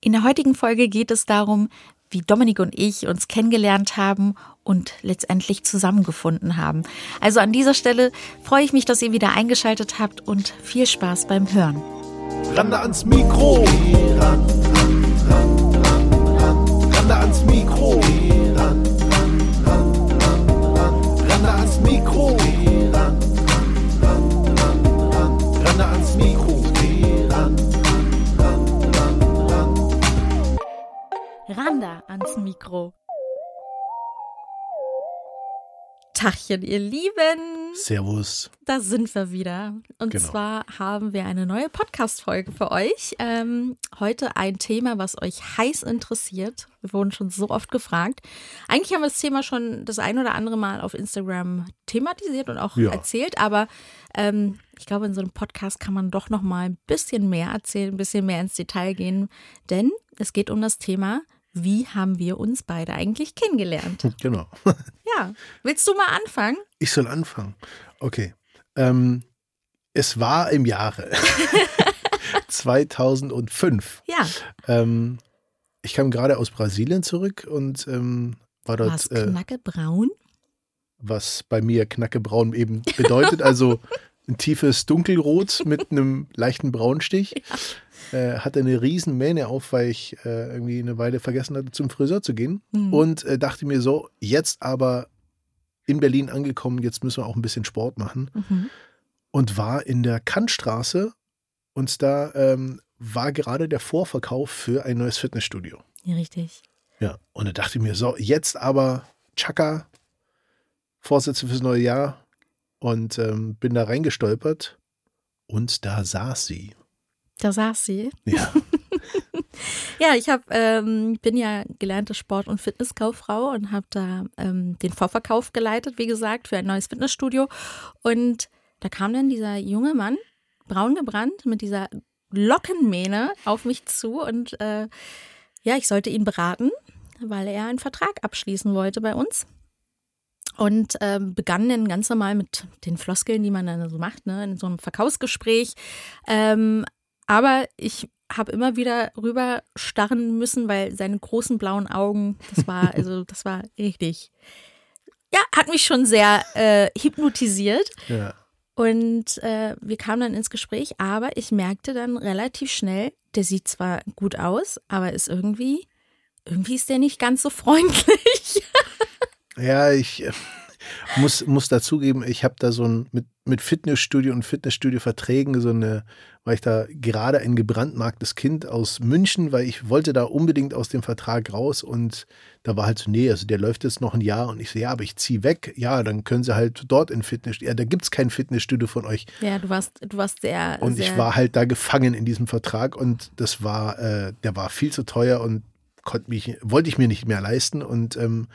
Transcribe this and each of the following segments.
In der heutigen Folge geht es darum, wie Dominik und ich uns kennengelernt haben und letztendlich zusammengefunden haben. Also an dieser Stelle freue ich mich, dass ihr wieder eingeschaltet habt und viel Spaß beim Hören. Rande ans Mikro. Ran, ans Mikro. Tachchen, ihr Lieben. Servus. Da sind wir wieder. Und Genau. zwar haben wir eine neue Podcast-Folge für euch. Ähm, heute ein Thema, was euch heiß interessiert. Wir wurden schon so oft gefragt. Eigentlich haben wir das Thema schon das ein oder andere Mal auf Instagram thematisiert und auch Ja. erzählt, aber ähm, ich glaube, in so einem Podcast kann man doch noch mal ein bisschen mehr erzählen, ein bisschen mehr ins Detail gehen, denn es geht um das Thema, wie haben wir uns beide eigentlich kennengelernt? Genau. Ja, willst du mal anfangen? Ich soll anfangen. Okay. Ähm, es war im Jahre 2005. Ja, Ähm, ich kam gerade aus Brasilien zurück und ähm, war dort, äh, knackebraun? was bei mir knackebraun eben bedeutet. Also ein tiefes Dunkelrot mit einem leichten Braunstich. Äh, hatte eine riesen Mähne auf, weil ich äh, irgendwie eine Weile vergessen hatte, zum Friseur zu gehen. Mhm. Und äh, dachte mir so, jetzt aber in Berlin angekommen, jetzt müssen wir auch ein bisschen Sport machen. Mhm. Und war in der Kantstraße und da ähm, war gerade der Vorverkauf für ein neues Fitnessstudio. Ja, richtig. Ja, und da dachte ich mir so, jetzt aber Chaka, Vorsätze fürs neue Jahr und ähm, bin da reingestolpert und da saß sie. Da saß sie. Ja, Ja, ich hab, ähm, bin ja gelernte Sport- und Fitnesskauffrau und habe da ähm, den Vorverkauf geleitet, wie gesagt, für ein neues Fitnessstudio. Und da kam dann dieser junge Mann, braun gebrannt, mit dieser Lockenmähne auf mich zu und äh, ja, ich sollte ihn beraten, weil er einen Vertrag abschließen wollte bei uns. Und ähm, begann dann ganz normal mit den Floskeln, die man dann so macht, ne, in so einem Verkaufsgespräch. Ähm, aber ich habe immer wieder rüber starren müssen, weil seine großen blauen Augen, das war, also das war richtig. Ja, hat mich schon sehr äh, hypnotisiert. ja. Und äh, wir kamen dann ins Gespräch, aber ich merkte dann relativ schnell, der sieht zwar gut aus, aber ist irgendwie, irgendwie ist der nicht ganz so freundlich. Ja, ich äh, muss, muss dazugeben, ich habe da so ein mit, mit Fitnessstudio und Fitnessstudio-Verträgen so eine, weil ich da gerade ein gebrandmarktes Kind aus München, weil ich wollte da unbedingt aus dem Vertrag raus und da war halt so, nee, also der läuft jetzt noch ein Jahr und ich so, ja, aber ich ziehe weg, ja, dann können sie halt dort in Fitnessstudio, ja, da gibt's kein Fitnessstudio von euch. Ja, du warst, du warst sehr. Und sehr, ich war halt da gefangen in diesem Vertrag und das war, äh, der war viel zu teuer und konnte mich, wollte ich mir nicht mehr leisten. Und ähm,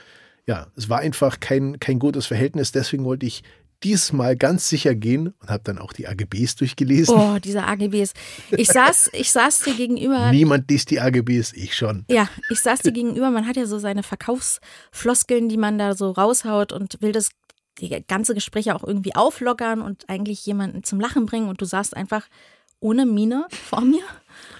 ja, es war einfach kein, kein gutes Verhältnis. Deswegen wollte ich diesmal ganz sicher gehen und habe dann auch die AGBs durchgelesen. Oh, diese AGBs. Ich saß, ich saß dir gegenüber. Niemand liest die AGBs, ich schon. Ja, ich saß dir gegenüber, man hat ja so seine Verkaufsfloskeln, die man da so raushaut und will das die ganze Gespräch auch irgendwie auflockern und eigentlich jemanden zum Lachen bringen und du saßt einfach ohne Miene vor mir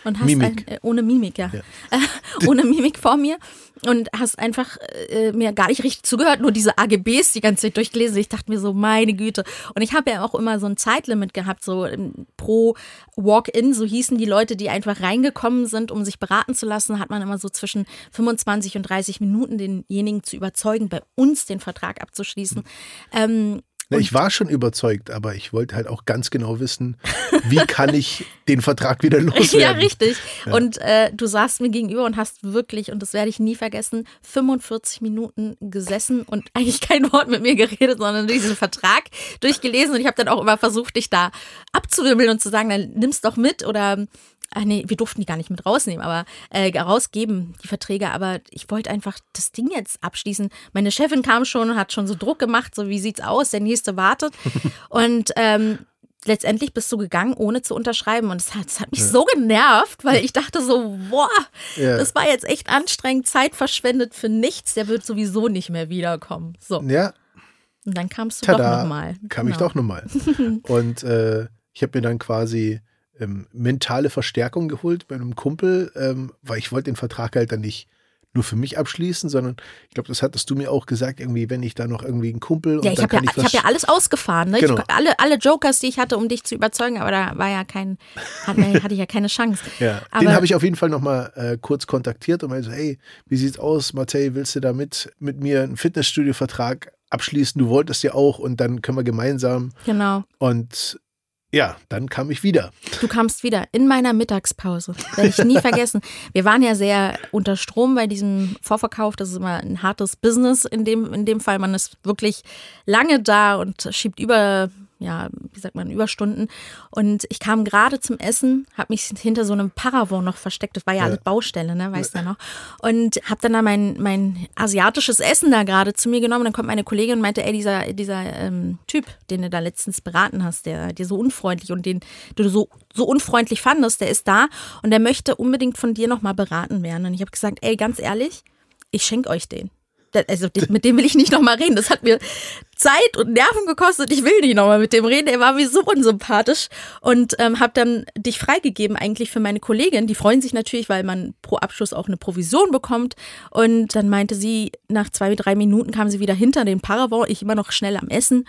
und hast Mimik. Ein, äh, ohne Mimik, ja. Ja. Äh, ohne Mimik vor mir und hast einfach äh, mir gar nicht richtig zugehört, nur diese AGBs die ganze Zeit durchgelesen. Ich dachte mir so, meine Güte. Und ich habe ja auch immer so ein Zeitlimit gehabt, so ähm, pro Walk-in, so hießen die Leute, die einfach reingekommen sind, um sich beraten zu lassen, hat man immer so zwischen 25 und 30 Minuten denjenigen zu überzeugen, bei uns den Vertrag abzuschließen. Ähm, Na, ich war schon überzeugt, aber ich wollte halt auch ganz genau wissen, wie kann ich den Vertrag wieder loswerden. Ja, richtig. Und äh, du saßt mir gegenüber und hast wirklich, und das werde ich nie vergessen, 45 Minuten gesessen und eigentlich kein Wort mit mir geredet, sondern diesen Vertrag durchgelesen. Und ich habe dann auch immer versucht, dich da abzuwirbeln und zu sagen, dann nimm's doch mit oder Ach nee, wir durften die gar nicht mit rausnehmen, aber äh, rausgeben, die Verträge. Aber ich wollte einfach das Ding jetzt abschließen. Meine Chefin kam schon und hat schon so Druck gemacht, so wie sieht's aus, der nächste wartet. und ähm, letztendlich bist du gegangen, ohne zu unterschreiben. Und es hat, das hat mich so genervt, weil ich dachte so, boah, Ja. das war jetzt echt anstrengend, Zeit verschwendet für nichts, der wird sowieso nicht mehr wiederkommen. So, Ja, und dann kamst du doch tada, nochmal. kam ich doch nochmal. Und äh, ich habe mir dann quasi ähm, mentale Verstärkung geholt bei einem Kumpel, ähm, weil ich wollte den Vertrag halt dann nicht nur für mich abschließen, sondern ich glaube, das hattest du mir auch gesagt, irgendwie, wenn ich da noch irgendwie einen Kumpel Ja, ich habe ja, ich hab ja alles ausgefahren. Ne? Genau. Ich, alle, alle Jokers, die ich hatte, um dich zu überzeugen, aber da war ja kein, hatte, hatte ich ja keine Chance. Ja, aber, den habe ich auf jeden Fall nochmal äh, kurz kontaktiert und meinte so, hey, wie sieht's aus, Matej, willst du da mit, mit mir einen Fitnessstudio-Vertrag abschließen? Du wolltest ja auch und dann können wir gemeinsam. Genau. Und ja, dann kam ich wieder. Du kamst wieder in meiner Mittagspause. Werde ich nie vergessen. Wir waren ja sehr unter Strom bei diesem Vorverkauf. Das ist immer ein hartes Business in dem, in dem Fall. Man ist wirklich lange da und schiebt über, ja, wie sagt man, Überstunden. Und ich kam gerade zum Essen, habe mich hinter so einem Paravon noch versteckt. Das war ja, Ja. alles Baustelle, ne, weißt du ja noch. Und habe dann da mein, mein asiatisches Essen da gerade zu mir genommen. Dann kommt meine Kollegin und meinte, ey, dieser, dieser ähm, Typ, den du da letztens beraten hast, der dir so unfreundlich und den du so, so unfreundlich fandest, der ist da und der möchte unbedingt von dir nochmal beraten werden. Und ich habe gesagt, ey, ganz ehrlich, ich schenke euch den. Also mit dem will ich nicht nochmal reden. Das hat mir Zeit und Nerven gekostet. Ich will nicht nochmal mit dem reden. Er war mir so unsympathisch und ähm, habe dann dich freigegeben eigentlich für meine Kollegin. Die freuen sich natürlich, weil man pro Abschluss auch eine Provision bekommt. Und dann meinte sie, nach zwei, drei Minuten kam sie wieder hinter den Paravent. Ich immer noch schnell am Essen.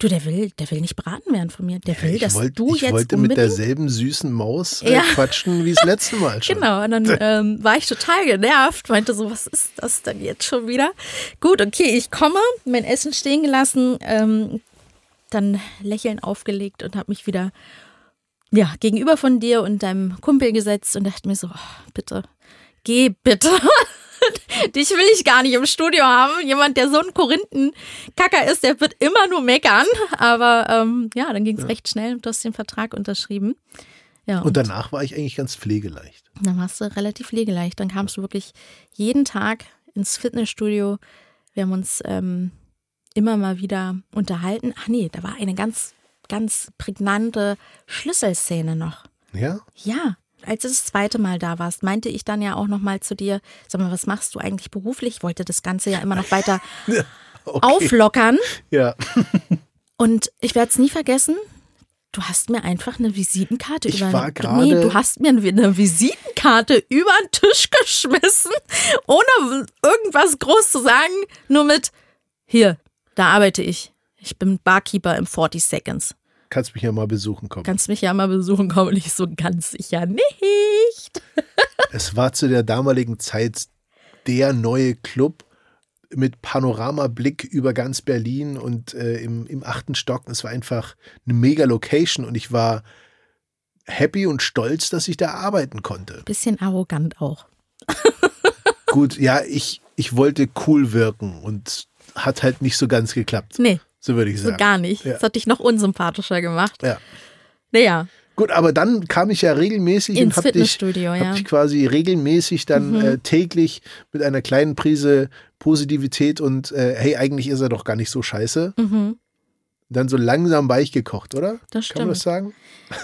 Du, der will, der will nicht beraten werden von mir. Der will, ich dass wollte, du ich jetzt wollte mit derselben süßen Maus äh, Ja. quatschen wie das letzte Mal schon. Genau, und dann ähm, war ich total genervt, meinte so, was ist das denn jetzt schon wieder? Gut, okay, ich komme, mein Essen stehen gelassen, ähm, dann Lächeln aufgelegt und habe mich wieder ja, gegenüber von dir und deinem Kumpel gesetzt und dachte mir so, oh, bitte, geh bitte. Dich will ich gar nicht im Studio haben. Jemand, der so ein Korinthenkacker ist, der wird immer nur meckern. Aber ähm, ja, dann ging es recht schnell und du hast den Vertrag unterschrieben. Ja, Und danach war ich eigentlich ganz pflegeleicht. dann warst du relativ pflegeleicht. Dann kamst du wirklich jeden Tag ins Fitnessstudio. Wir haben uns ähm, immer mal wieder unterhalten. Ach nee, da war eine ganz, ganz prägnante Schlüsselszene noch. Ja? Ja, als du das zweite Mal da warst, meinte ich dann ja auch noch mal zu dir, sag mal, was machst du eigentlich beruflich? Ich wollte das Ganze ja immer noch weiter Okay. auflockern. Ja. Und ich werde es nie vergessen. Du hast mir einfach eine Visitenkarte Ich über war Nee, gerade- du hast mir eine Visitenkarte über den Tisch geschmissen, ohne irgendwas groß zu sagen, nur mit hier, da arbeite ich. Ich bin Barkeeper im 40 Seconds. Kannst mich ja mal besuchen kommen. Kannst mich ja mal besuchen kommen und ich so ganz sicher nicht. Es war zu der damaligen Zeit der neue Club mit Panoramablick über ganz Berlin und äh, im, im achten Stock. Es war einfach eine mega Location und ich war happy und stolz, dass ich da arbeiten konnte. Bisschen arrogant auch. Gut, ja, ich, ich wollte cool wirken und hat halt nicht so ganz geklappt. Nee, So würde ich so sagen. gar nicht. Ja. Das hat dich noch unsympathischer gemacht. Ja. Naja, Gut, aber dann kam ich ja regelmäßig Ins und habe dich, hab ja. Mhm. dich quasi regelmäßig dann äh, täglich mit einer kleinen Prise Positivität und äh, hey, eigentlich ist er doch gar nicht so scheiße. Dann so langsam weich gekocht, oder? Mhm. Das Kann man das sagen?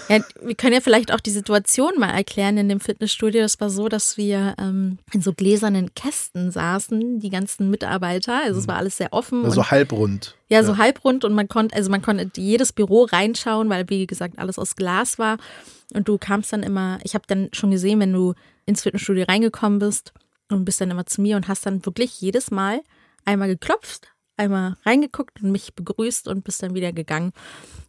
Ja, wir können ja vielleicht auch die Situation mal erklären in dem Fitnessstudio. Das war so, dass wir ähm, in so gläsernen Kästen saßen, die ganzen Mitarbeiter. Also es war alles sehr offen. Also und, halbrund. ja, so halbrund und man konnte, also man konnte jedes Büro reinschauen, weil wie gesagt alles aus Glas war. Und du kamst dann immer, ich habe dann schon gesehen, wenn du ins Fitnessstudio reingekommen bist und bist dann immer zu mir und hast dann wirklich jedes Mal einmal geklopft, einmal reingeguckt und mich begrüßt und bist dann wieder gegangen.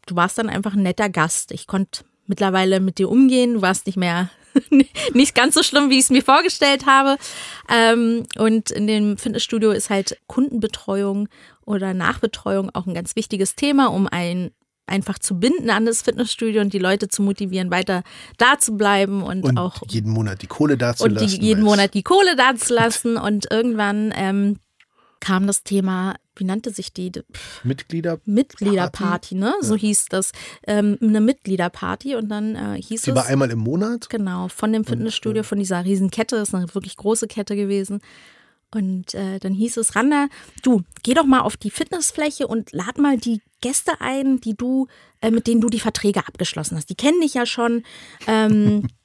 Du warst dann einfach ein netter Gast. Ich konnte mittlerweile mit dir umgehen. Du warst nicht mehr nicht ganz so schlimm, wie ich es mir vorgestellt habe. Ähm, und in dem Fitnessstudio ist halt Kundenbetreuung oder Nachbetreuung auch ein ganz wichtiges Thema, um ein einfach zu binden an das Fitnessstudio und die Leute zu motivieren, weiter da zu bleiben und, Und auch jeden Monat die Kohle da zu und die, lassen. jeden Monat die Kohle da zu lassen. Und irgendwann ähm, kam das Thema, wie nannte sich die? Mitglieder. Mitgliederparty, ne? So hieß das. Ähm, eine Mitgliederparty und dann äh, hieß Die es. war einmal im Monat. Genau, von dem Fitnessstudio, von dieser riesen Kette, ist eine wirklich große Kette gewesen. Und äh, dann hieß es, Randa, du, geh doch mal auf die Fitnessfläche und lad mal die Gäste ein, die du, äh, mit denen du die Verträge abgeschlossen hast. Die kennen dich ja schon. Ähm,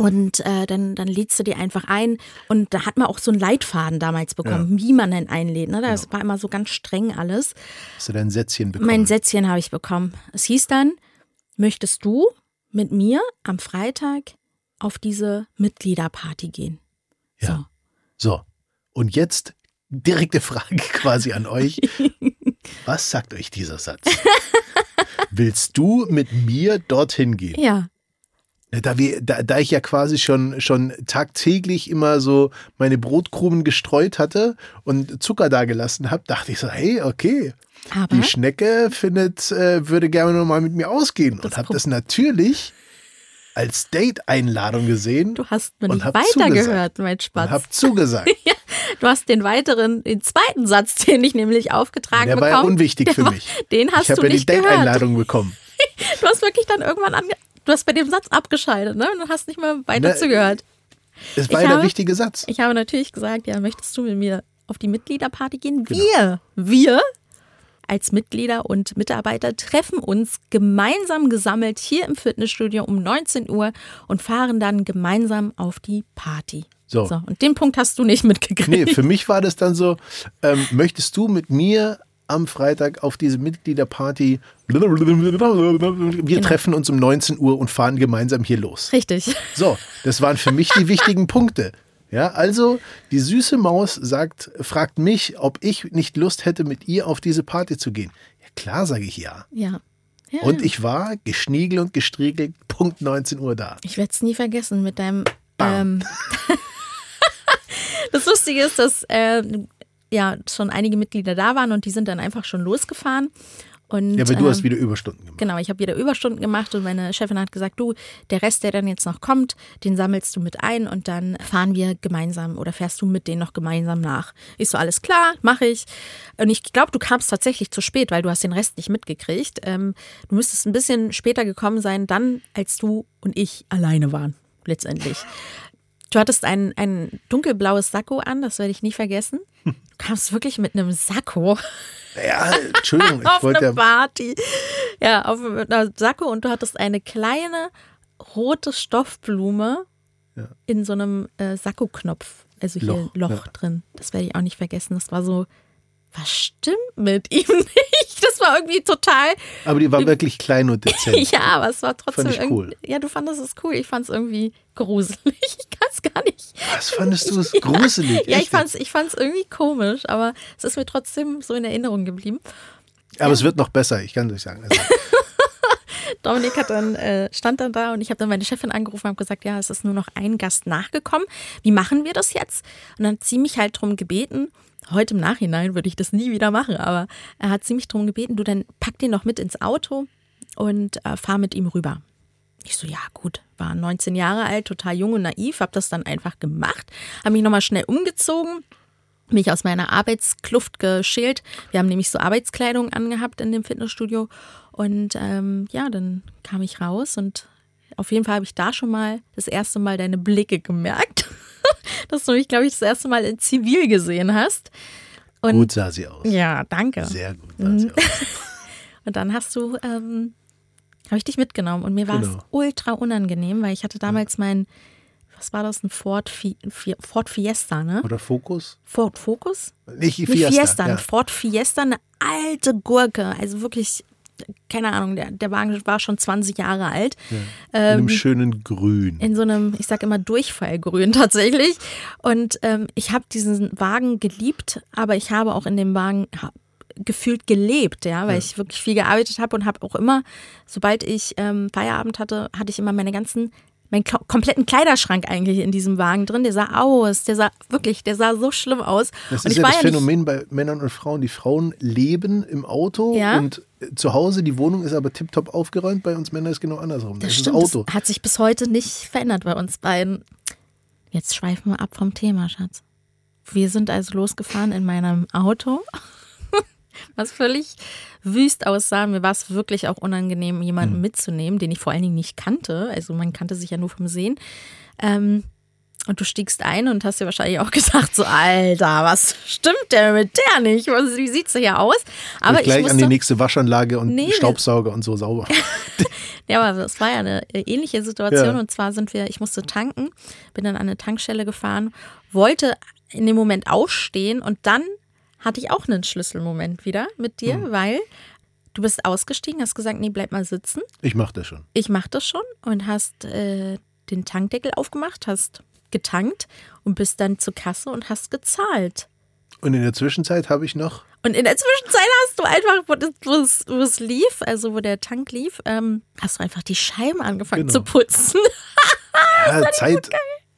und äh, dann, dann lädst du die einfach ein. Und da hat man auch so einen Leitfaden damals bekommen, wie man denn einlädt. Ne? Das war immer so ganz streng alles. Hast du dein Sätzchen bekommen? Mein Sätzchen habe ich bekommen. Es hieß dann, möchtest du mit mir am Freitag auf diese Mitgliederparty gehen. Ja. So. Und jetzt direkte Frage quasi an euch. Was sagt euch dieser Satz? Willst du mit mir dorthin gehen? Ja. Da, wir, da, da ich ja quasi schon, schon tagtäglich immer so meine Brotkrumen gestreut hatte und Zucker da gelassen habe, dachte ich so, hey, okay, Aber die Schnecke findet, äh, würde gerne nochmal mit mir ausgehen und habe das natürlich als Date-Einladung gesehen du hast mir und nicht hab weitergehört, mein und Spatz. habe zugesagt. Du hast den weiteren, den zweiten Satz, den ich nämlich aufgetragen Der war bekommen. ja unwichtig der für war- mich. Den hast ich habe du ja die nicht gehört. Date-Einladung bekommen. Du hast wirklich dann irgendwann ange Du hast bei dem Satz abgeschaltet, ne? Und du hast nicht mehr weiter Na, zugehört. Es war ja der wichtige Satz. Ich habe natürlich gesagt, ja, möchtest du mit mir auf die Mitgliederparty gehen? Wir, wir als Mitglieder und Mitarbeiter treffen uns gemeinsam gesammelt hier im Fitnessstudio um 19 Uhr und fahren dann gemeinsam auf die Party. So. so und den Punkt hast du nicht mitgekriegt. Nee, für mich war das dann so, ähm, möchtest du mit mir am Freitag auf diese Mitgliederparty, wir Genau. treffen uns um 19 Uhr und fahren gemeinsam hier los. Richtig. So, das waren für mich die wichtigen Punkte. Ja, also die süße Maus sagt, fragt mich, ob ich nicht Lust hätte, mit ihr auf diese Party zu gehen. Ja, klar, sage ich ja. Ja. ja Und ja. ich war geschniegelt und gestriegelt, Punkt 19 Uhr da. Ich werde es nie vergessen mit deinem. Ähm, das Lustige ist, dass äh, ja schon einige Mitglieder da waren und die sind dann einfach schon losgefahren. Und, Ja, aber du ähm, hast wieder Überstunden gemacht. Genau, ich habe wieder Überstunden gemacht und meine Chefin hat gesagt, du, der Rest, der dann jetzt noch kommt, den sammelst du mit ein und dann fahren wir gemeinsam oder fährst du mit denen noch gemeinsam nach. Ich so, alles klar, mache ich. Und ich glaube, du kamst tatsächlich zu spät, weil du hast den Rest nicht mitgekriegt. Ähm, du müsstest ein bisschen später gekommen sein, dann, als du und ich alleine waren, letztendlich. Du hattest ein, ein dunkelblaues Sakko an, das werde ich nie vergessen. Du kamst wirklich mit einem Sakko Ja, Entschuldigung, ich auf wollte eine. Party. Ja, auf einer Sacke und du hattest eine kleine rote Stoffblume Ja. in so einem äh, Sakko-Knopf, also hier Loch, Loch, ja. drin. Das werde ich auch nicht vergessen. Das war so, was stimmt mit ihm nicht? Das war irgendwie total, Aber die war wirklich klein und dezent. ja, aber es war trotzdem Fand ich cool. ja, du fandest es cool. Ich fand es irgendwie gruselig. Ich kann es gar nicht. Was fandest du es gruselig? Ja, Echt? ich fand es ich fand's irgendwie komisch, aber es ist mir trotzdem so in Erinnerung geblieben. Aber es wird noch besser, ich kann euch sagen. Also, Dominik hat dann, äh, stand dann da und ich habe dann meine Chefin angerufen und habe gesagt, ja, es ist nur noch ein Gast nachgekommen. Wie machen wir das jetzt? Und dann hat sie mich halt drum gebeten, heute im Nachhinein würde ich das nie wieder machen, aber er hat sie mich drum gebeten, du dann pack den noch mit ins Auto und äh, fahr mit ihm rüber. Ich so, ja gut, war 19 Jahre alt, total jung und naiv, habe das dann einfach gemacht, habe mich nochmal schnell umgezogen, mich aus meiner Arbeitskluft geschält. Wir haben nämlich so Arbeitskleidung angehabt in dem Fitnessstudio. Und ähm, ja, dann kam ich raus und auf jeden Fall habe ich da schon mal das erste Mal deine Blicke gemerkt. dass du mich, glaube ich, das erste Mal in Zivil gesehen hast. Und gut sah sie aus. ja, danke. Sehr gut sah sie aus. Und dann hast du, ähm, habe ich dich mitgenommen und mir war Genau. es ultra unangenehm, weil ich hatte damals mein, was war das, ein Ford, Fi Ford Fiesta, ne? Oder Fokus? Ford Focus? Nicht Nicht Fiesta. Fiesta, ein ja. Ford Fiesta, eine alte Gurke. Also wirklich, keine Ahnung, der, der Wagen war schon 20 Jahre alt. In Ähm, einem schönen Grün. in so einem, ich sag immer Durchfallgrün tatsächlich. Und ähm, ich habe diesen Wagen geliebt, aber ich habe auch in dem Wagen gefühlt gelebt, ja, weil ich wirklich viel gearbeitet habe und habe auch immer, sobald ich ähm, Feierabend hatte, hatte ich immer meine ganzen, meinen kompletten Kleiderschrank eigentlich in diesem Wagen drin. Der sah aus, der sah wirklich, der sah so schlimm aus. Das und ist ich ja war das ja Phänomen bei Männern und Frauen. Die Frauen leben im Auto Ja. und äh, zu Hause, die Wohnung ist aber tiptop aufgeräumt. Bei uns Männern ist genau andersrum. Das Das, ist stimmt, Auto. das hat sich bis heute nicht verändert bei uns beiden. Jetzt schweifen wir ab vom Thema, Schatz. Wir sind also losgefahren in meinem Auto, was völlig wüst aussah. Mir war es wirklich auch unangenehm, jemanden Hm. mitzunehmen, den ich vor allen Dingen nicht kannte. Also man kannte sich ja nur vom Sehen. Ähm, und du stiegst ein und hast dir wahrscheinlich auch gesagt, so Alter, was stimmt denn mit der nicht? Was- Wie sieht sie ja aus? Aber ich gleich an wusste, die nächste Waschanlage und Nee, Staubsauger und so sauber. Ja, aber es war ja eine äh, ähnliche Situation. Ja. Und zwar sind wir, ich musste tanken, bin dann an eine Tankstelle gefahren, wollte in dem Moment ausstehen und dann hatte ich auch einen Schlüsselmoment wieder mit dir, Hm. weil Du bist ausgestiegen, hast gesagt, nee, bleib mal sitzen. Ich mach das schon. Ich mach das schon und hast äh, den Tankdeckel aufgemacht, hast getankt und bist dann zur Kasse und hast gezahlt. Und in der Zwischenzeit habe ich noch. Und in der Zwischenzeit hast du einfach, wo es, wo es lief, also wo der Tank lief, ähm, hast du einfach die Scheiben angefangen Genau. zu putzen. Ja, Zeit,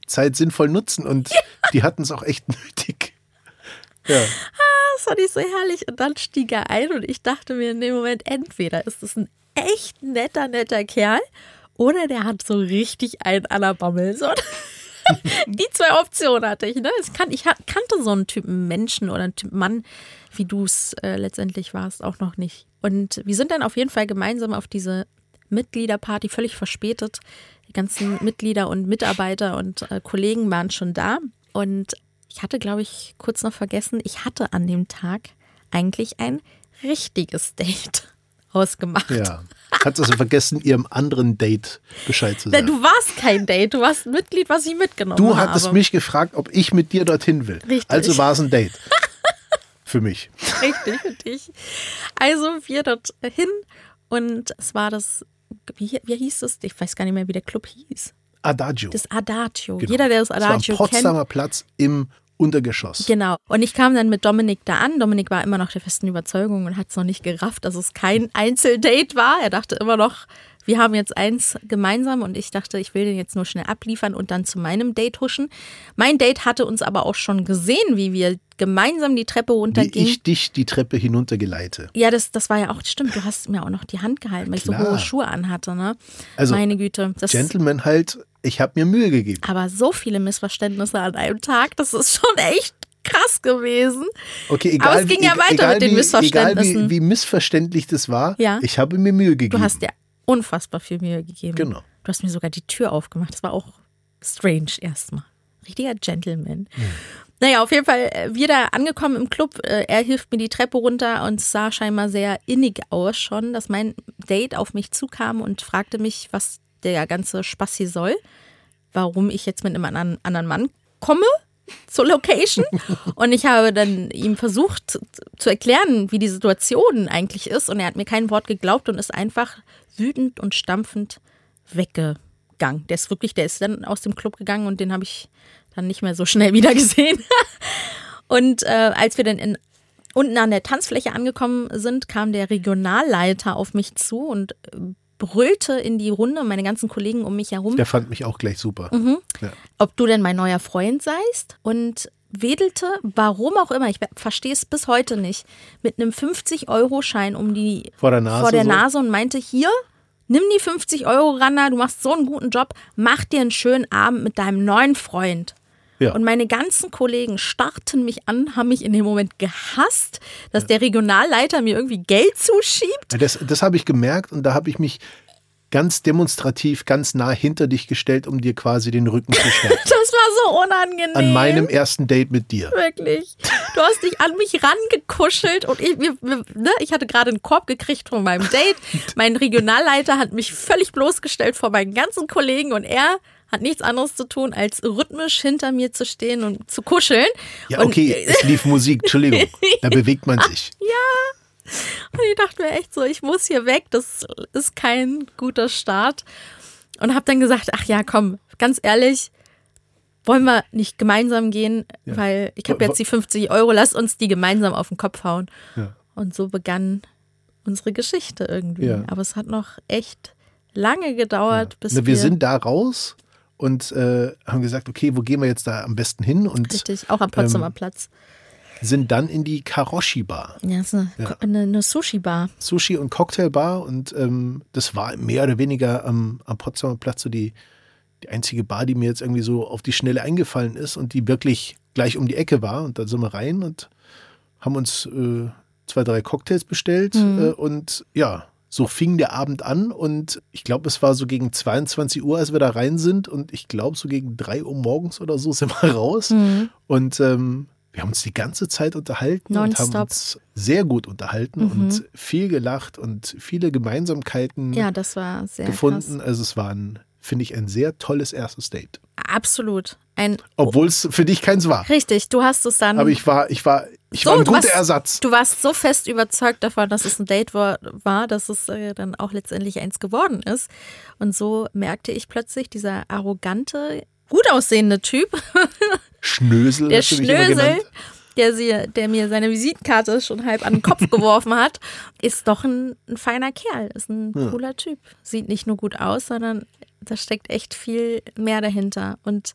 Zeit sinnvoll nutzen und die hatten es auch echt nötig. Ja. Das fand ich so herrlich. Und dann stieg er ein und ich dachte mir in dem Moment, entweder ist es ein echt netter, netter Kerl oder der hat so richtig einen an der Bammel. So. Die zwei Optionen hatte ich. Ne? Ich, kan ich kannte so einen Typen Menschen oder einen Typen Mann, wie du es äh, letztendlich warst, auch noch nicht. Und wir sind dann auf jeden Fall gemeinsam auf diese Mitgliederparty, völlig verspätet. Die ganzen Mitglieder und Mitarbeiter und äh, Kollegen waren schon da. Und ich hatte, glaube ich, kurz noch vergessen, ich hatte an dem Tag eigentlich ein richtiges Date ausgemacht. Ja. Hat also vergessen, ihrem anderen Date Bescheid zu sagen. Du warst kein Date, du warst ein Mitglied, was ich mitgenommen Du habe. hattest mich gefragt, ob ich mit dir dorthin will. Richtig. Also war es ein Date. Für mich. Richtig für dich. Also wir dort hin und es war das, wie, wie hieß es? Ich weiß gar nicht mehr, wie der Club hieß. Adagio. Das Adagio. Genau. Jeder, der das Das war am Adagio kennt. Potsdamer Platz im Untergeschoss. Genau. Und ich kam dann mit Dominik da an. Dominik war immer noch der festen Überzeugung und hat es noch nicht gerafft, dass es kein Einzeldate war. Er dachte immer noch, wir haben jetzt eins gemeinsam und ich dachte, ich will den jetzt nur schnell abliefern und dann zu meinem Date huschen. Mein Date hatte uns aber auch schon gesehen, wie wir gemeinsam die Treppe Wie runtergingen. ich dich die Treppe hinuntergeleite. Ja, das, das war ja auch, stimmt, du hast mir auch noch die Hand gehalten, weil ich so hohe Schuhe anhatte, ne? Also, Meine Güte. Das, Gentleman halt, ich habe mir Mühe gegeben. aber so viele Missverständnisse an einem Tag, das ist schon echt krass gewesen. Okay, egal, Aber es ging wie, ja weiter egal mit den wie, Missverständnissen. Egal wie, wie missverständlich das war, Ja. ich habe mir Mühe gegeben. Du hast dir unfassbar viel Mühe gegeben. Genau. Du hast mir sogar die Tür aufgemacht. Das war auch strange erstmal. Richtiger Gentleman. Naja, auf jeden Fall, äh, wir da angekommen im Club. äh, Er hilft mir die Treppe runter und sah scheinbar sehr innig aus schon, dass mein Date auf mich zukam und fragte mich, was der ganze Spaß hier soll. Warum ich jetzt mit einem anderen, anderen Mann komme zur Location. Und ich habe dann ihm versucht zu erklären, wie die Situation eigentlich ist. Und er hat mir kein Wort geglaubt und ist einfach wütend und stampfend weggegangen. Der ist wirklich, der ist dann aus dem Club gegangen und den habe ich dann nicht mehr so schnell wieder gesehen. Und äh, als wir dann in, unten an der Tanzfläche angekommen sind, kam der Regionalleiter auf mich zu und äh, brüllte in die Runde, meine ganzen Kollegen um mich herum, Der fand mich auch gleich super. Mhm. Ja. ob du denn mein neuer Freund seist und wedelte, warum auch immer, ich verstehe es bis heute nicht, mit einem 50-Euro-Schein um die Vor der Nase vor der so? Nase und meinte, hier, nimm die 50 Euro, Randa, du machst so einen guten Job, mach dir einen schönen Abend mit deinem neuen Freund. Ja. Und meine ganzen Kollegen starrten mich an, haben mich in dem Moment gehasst, dass der Regionalleiter mir irgendwie Geld zuschiebt. Ja, Das, das habe ich gemerkt und da habe ich mich ganz demonstrativ ganz nah hinter dich gestellt, um dir quasi den Rücken zu stärken. Das war so unangenehm. An meinem ersten Date mit dir. Wirklich. Du hast dich an mich rangekuschelt und ich, wir, wir, ne, ich hatte gerade einen Korb gekriegt von meinem Date. Mein Regionalleiter hat mich völlig bloßgestellt vor meinen ganzen Kollegen und er hat nichts anderes zu tun, als rhythmisch hinter mir zu stehen und zu kuscheln. Ja, und, okay, es lief Musik, Entschuldigung. Da bewegt man sich. Und ich dachte mir echt so, ich muss hier weg, das ist kein guter Start. Und habe dann gesagt, ach ja, komm, ganz ehrlich, wollen wir nicht gemeinsam gehen, Ja. weil ich habe jetzt die 50 Euro, lass uns die gemeinsam auf den Kopf hauen. Ja. Und so begann unsere Geschichte irgendwie. Ja. Aber es hat noch echt lange gedauert, bis Na, wir, wir sind da raus und äh, haben gesagt, okay, wo gehen wir jetzt da am besten hin? Und richtig, auch am Potsdamer ähm, Platz. sind dann in die Karoshi-Bar. Ja, ist eine, eine, eine Sushi-Bar. Sushi- und Cocktailbar und ähm, das war mehr oder weniger am, am Potsdamer Platz so die, die einzige Bar, die mir jetzt irgendwie so auf die Schnelle eingefallen ist und die wirklich gleich um die Ecke war. Und da sind wir rein und haben uns äh, zwei, drei Cocktails bestellt äh, und ja, so fing der Abend an und ich glaube, es war so gegen 22 Uhr, als wir da rein sind und ich glaube, so gegen 3 Uhr morgens oder so sind wir raus Mhm. und ähm, wir haben uns die ganze Zeit unterhalten und haben uns sehr gut unterhalten und viel gelacht und viele Gemeinsamkeiten Ja, das war sehr gefunden. Also es war ein, finde ich, ein sehr tolles erstes Date. Absolut. Ein Obwohl es für dich keins war. Richtig, du hast es dann. Aber ich war, ich war, ich So, war ein guter warst- Ersatz. Du warst so fest überzeugt davon, dass es ein Date war, war dass es äh, dann auch letztendlich eins geworden ist. Und so merkte ich plötzlich, dieser arrogante, gut aussehende Typ, Schnösel, der Schnösel, der, sie, der mir seine Visitenkarte schon halb an den Kopf geworfen hat, ist doch ein, ein feiner Kerl, ist ein cooler Typ. Sieht nicht nur gut aus, sondern da steckt echt viel mehr dahinter. Und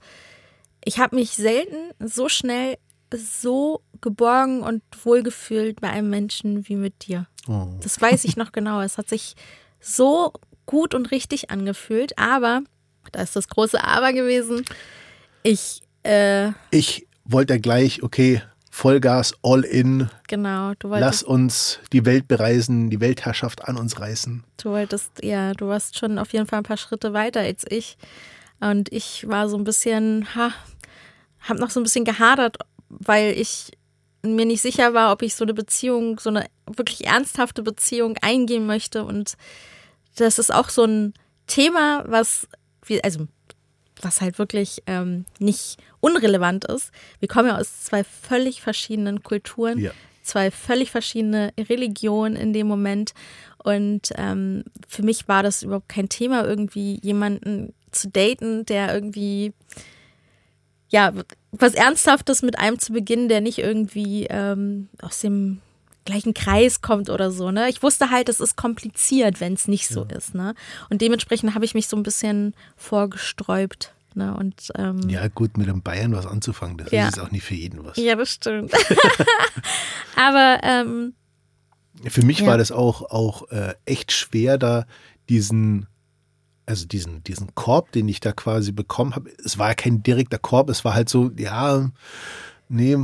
ich habe mich selten so schnell so geborgen und wohlgefühlt bei einem Menschen wie mit dir. Oh. Das weiß ich noch genau. Es hat sich so gut und richtig angefühlt, aber, da ist das große Aber gewesen, ich, äh, Ich wollte ja gleich, okay, Vollgas, all in, genau, du lass wolltest, uns die Welt bereisen, die Weltherrschaft an uns reißen. du wolltest, ja, du warst schon auf jeden Fall ein paar Schritte weiter als ich. Und ich war so ein bisschen, ha, hab noch so ein bisschen gehadert, weil ich mir nicht sicher war, ob ich so eine Beziehung, so eine wirklich ernsthafte Beziehung eingehen möchte. Und das ist auch so ein Thema, was wir, also was halt wirklich ähm, nicht unrelevant ist. Wir kommen ja aus zwei völlig verschiedenen Kulturen, Ja. zwei völlig verschiedene Religionen in dem Moment. Und ähm, für mich war das überhaupt kein Thema, irgendwie jemanden zu daten, der irgendwie ja was Ernsthaftes mit einem zu beginnen, der nicht irgendwie ähm, aus dem gleichen Kreis kommt oder so. Ne? Ich wusste halt, es ist kompliziert, wenn es nicht so ist. Ne? Und dementsprechend habe ich mich so ein bisschen vorgesträubt. Ne? Und ähm, Ja, gut, mit dem Bayern was anzufangen, das Ja. ist auch nicht für jeden was. ja, das stimmt. Aber ähm, Für mich Ja. war das auch, auch äh, echt schwer, da diesen, also diesen, diesen Korb, den ich da quasi bekommen habe. Es war ja kein direkter Korb, es war halt so, ja, nee,